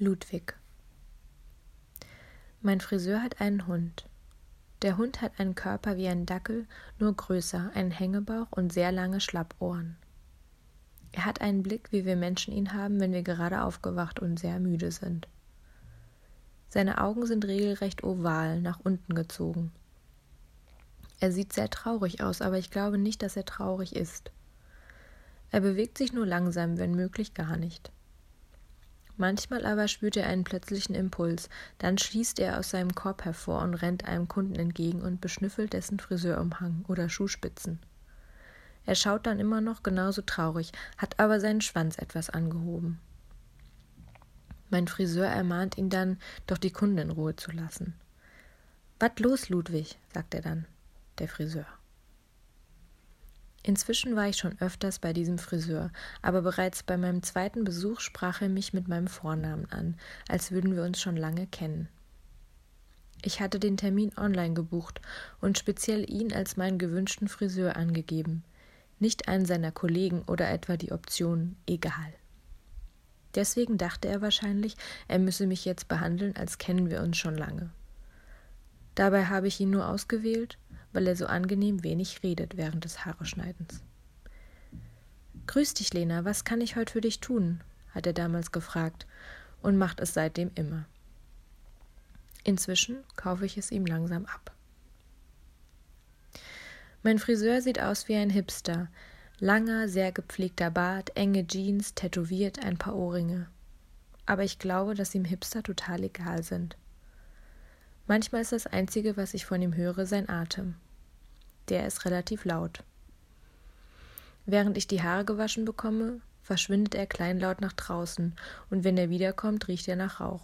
Ludwig. Mein Friseur hat einen Hund. Der Hund hat einen Körper wie ein Dackel, nur größer, einen Hängebauch und sehr lange Schlappohren. Er hat einen Blick, wie wir Menschen ihn haben, wenn wir gerade aufgewacht und sehr müde sind. Seine Augen sind regelrecht oval, nach unten gezogen. Er sieht sehr traurig aus, aber ich glaube nicht, dass er traurig ist. Er bewegt sich nur langsam, wenn möglich gar nicht. Manchmal aber spürt er einen plötzlichen Impuls, dann schließt er aus seinem Korb hervor und rennt einem Kunden entgegen und beschnüffelt dessen Friseurumhang oder Schuhspitzen. Er schaut dann immer noch genauso traurig, hat aber seinen Schwanz etwas angehoben. Mein Friseur ermahnt ihn dann, doch die Kunden in Ruhe zu lassen. Was los, Ludwig? sagt er dann, der Friseur. Inzwischen war ich schon öfters bei diesem Friseur, aber bereits bei meinem zweiten Besuch sprach er mich mit meinem Vornamen an, als würden wir uns schon lange kennen. Ich hatte den Termin online gebucht und speziell ihn als meinen gewünschten Friseur angegeben, nicht einen seiner Kollegen oder etwa die Option egal. Deswegen dachte er wahrscheinlich, er müsse mich jetzt behandeln, als kennen wir uns schon lange. Dabei habe ich ihn nur ausgewählt, weil er so angenehm wenig redet während des Haareschneidens. Grüß dich, Lena, was kann ich heute für dich tun? hat er damals gefragt und macht es seitdem immer. Inzwischen kaufe ich es ihm langsam ab. Mein Friseur sieht aus wie ein Hipster. Langer, sehr gepflegter Bart, enge Jeans, tätowiert, ein paar Ohrringe. Aber ich glaube, dass ihm Hipster total egal sind. Manchmal ist das Einzige, was ich von ihm höre, sein Atem. Der ist relativ laut. Während ich die Haare gewaschen bekomme, verschwindet er kleinlaut nach draußen, und wenn er wiederkommt, riecht er nach Rauch.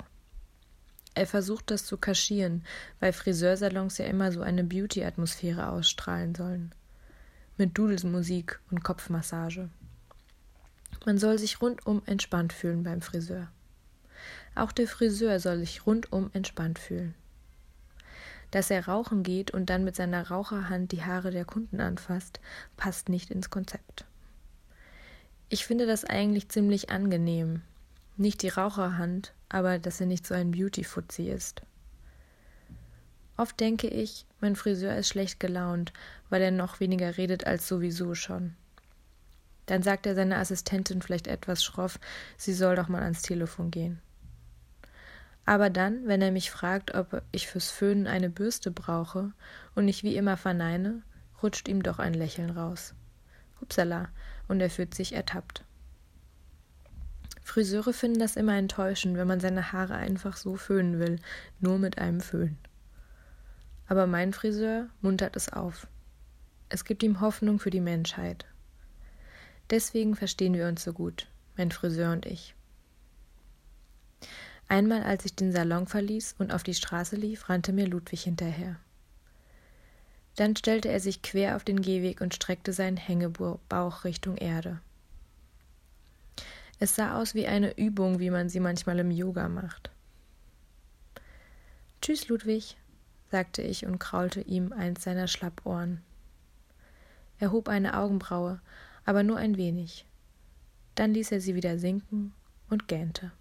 Er versucht das zu kaschieren, weil Friseursalons ja immer so eine Beauty-Atmosphäre ausstrahlen sollen. Mit Dudelsmusik und Kopfmassage. Man soll sich rundum entspannt fühlen beim Friseur. Auch der Friseur soll sich rundum entspannt fühlen. Dass er rauchen geht und dann mit seiner Raucherhand die Haare der Kunden anfasst, passt nicht ins Konzept. Ich finde das eigentlich ziemlich angenehm. Nicht die Raucherhand, aber dass er nicht so ein Beauty-Fuzzi ist. Oft denke ich, mein Friseur ist schlecht gelaunt, weil er noch weniger redet als sowieso schon. Dann sagt er seiner Assistentin vielleicht etwas schroff, sie soll doch mal ans Telefon gehen. Aber dann, wenn er mich fragt, ob ich fürs Föhnen eine Bürste brauche und ich wie immer verneine, rutscht ihm doch ein Lächeln raus. Hupsala, und er fühlt sich ertappt. Friseure finden das immer enttäuschend, wenn man seine Haare einfach so föhnen will, nur mit einem Föhn. Aber mein Friseur muntert es auf. Es gibt ihm Hoffnung für die Menschheit. Deswegen verstehen wir uns so gut, mein Friseur und ich. Einmal, als ich den Salon verließ und auf die Straße lief, rannte mir Ludwig hinterher. Dann stellte er sich quer auf den Gehweg und streckte seinen Hängebauch Richtung Erde. Es sah aus wie eine Übung, wie man sie manchmal im Yoga macht. Tschüss, Ludwig, sagte ich und kraulte ihm eins seiner Schlappohren. Er hob eine Augenbraue, aber nur ein wenig. Dann ließ er sie wieder sinken und gähnte.